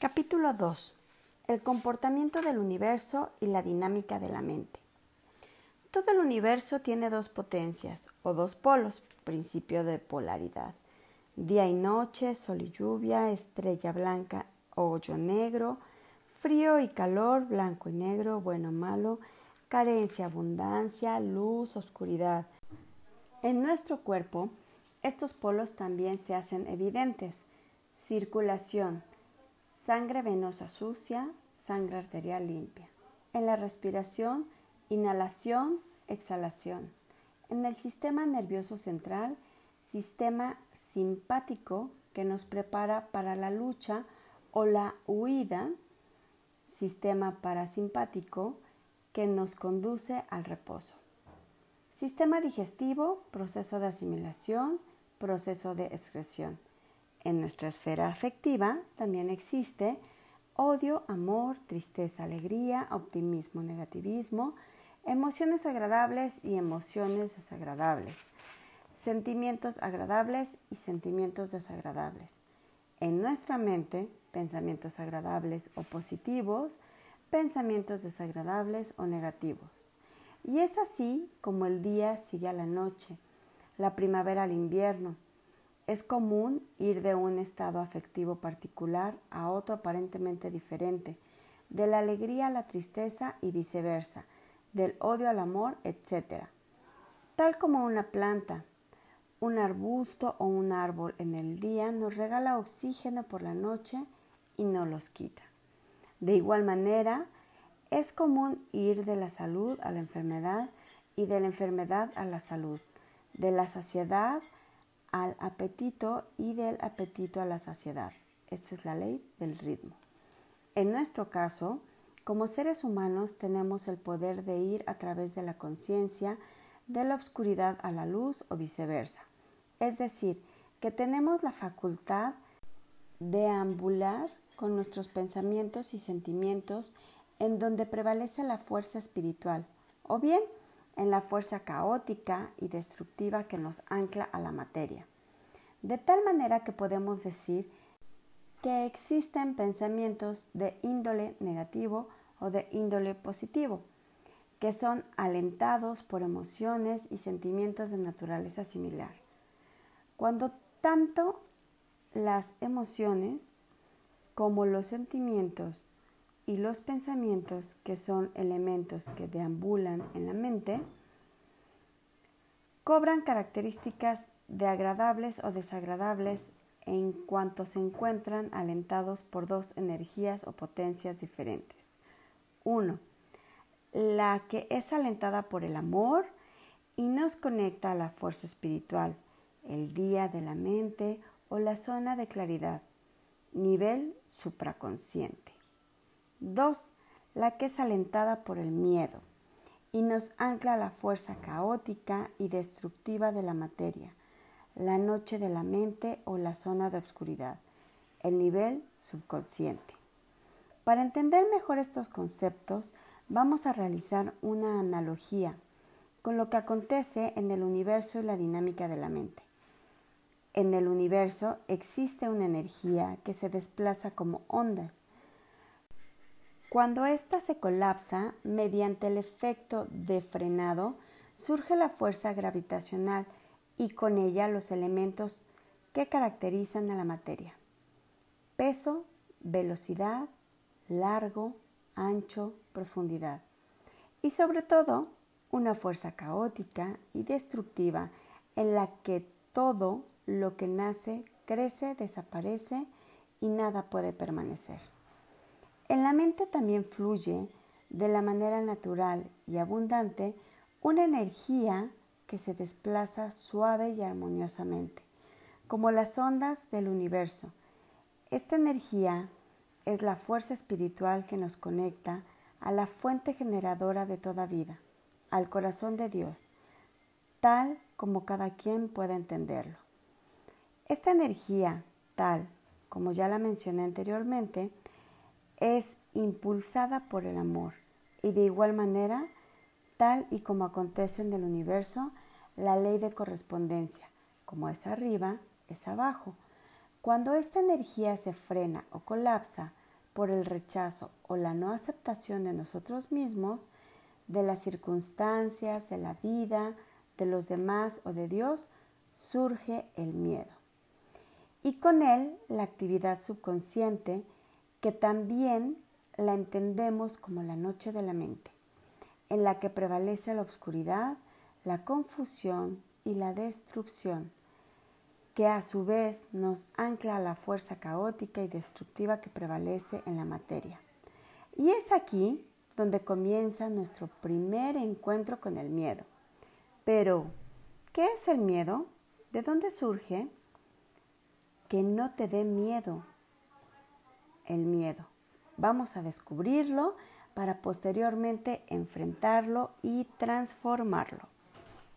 Capítulo 2. El comportamiento del universo y la dinámica de la mente. Todo el universo tiene dos potencias o dos polos, principio de polaridad. Día y noche, sol y lluvia, estrella blanca, hoyo negro, frío y calor, blanco y negro, bueno, malo, carencia, abundancia, luz, oscuridad. En nuestro cuerpo, estos polos también se hacen evidentes. Circulación, sangre venosa sucia, sangre arterial limpia. En la respiración, inhalación, exhalación. En el sistema nervioso central, sistema simpático que nos prepara para la lucha o la huida, sistema parasimpático que nos conduce al reposo. Sistema digestivo, proceso de asimilación, proceso de excreción. En nuestra esfera afectiva también existe odio, amor, tristeza, alegría, optimismo, negativismo, emociones agradables y emociones desagradables, sentimientos agradables y sentimientos desagradables. En nuestra mente, pensamientos agradables o positivos, pensamientos desagradables o negativos. Y es así como el día sigue a la noche, la primavera al invierno, es común ir de un estado afectivo particular a otro aparentemente diferente, de la alegría a la tristeza y viceversa, del odio al amor, etc. Tal como una planta, un arbusto o un árbol en el día nos regala oxígeno por la noche y no los quita. De igual manera, es común ir de la salud a la enfermedad y de la enfermedad a la salud, de la saciedad al apetito y del apetito a la saciedad. Esta es la ley del ritmo. En nuestro caso, como seres humanos tenemos el poder de ir a través de la conciencia de la oscuridad a la luz o viceversa. Es decir, que tenemos la facultad de ambular con nuestros pensamientos y sentimientos en donde prevalece la fuerza espiritual, o bien en la fuerza caótica y destructiva que nos ancla a la materia. De tal manera que podemos decir que existen pensamientos de índole negativo o de índole positivo, que son alentados por emociones y sentimientos de naturaleza similar. Cuando tanto las emociones como los sentimientos y los pensamientos, que son elementos que deambulan en la mente, cobran características de agradables o desagradables en cuanto se encuentran alentados por dos energías o potencias diferentes. Uno, La que es alentada por el amor y nos conecta a la fuerza espiritual, el día de la mente o la zona de claridad, nivel supraconsciente. 2. La que es alentada por el miedo y nos ancla a la fuerza caótica y destructiva de la materia, la noche de la mente o la zona de obscuridad, el nivel subconsciente. Para entender mejor estos conceptos, vamos a realizar una analogía con lo que acontece en el universo y la dinámica de la mente. En el universo existe una energía que se desplaza como ondas cuando ésta se colapsa mediante el efecto de frenado, surge la fuerza gravitacional y con ella los elementos que caracterizan a la materia. Peso, velocidad, largo, ancho, profundidad. Y sobre todo, una fuerza caótica y destructiva en la que todo lo que nace crece, desaparece y nada puede permanecer. En la mente también fluye de la manera natural y abundante una energía que se desplaza suave y armoniosamente, como las ondas del universo. Esta energía es la fuerza espiritual que nos conecta a la fuente generadora de toda vida, al corazón de Dios, tal como cada quien pueda entenderlo. Esta energía, tal como ya la mencioné anteriormente, es impulsada por el amor y de igual manera, tal y como acontece en el universo, la ley de correspondencia, como es arriba, es abajo. Cuando esta energía se frena o colapsa por el rechazo o la no aceptación de nosotros mismos, de las circunstancias, de la vida, de los demás o de Dios, surge el miedo. Y con él la actividad subconsciente, que también la entendemos como la noche de la mente, en la que prevalece la oscuridad, la confusión y la destrucción, que a su vez nos ancla a la fuerza caótica y destructiva que prevalece en la materia. Y es aquí donde comienza nuestro primer encuentro con el miedo. Pero, ¿qué es el miedo? ¿De dónde surge? Que no te dé miedo el miedo. Vamos a descubrirlo para posteriormente enfrentarlo y transformarlo.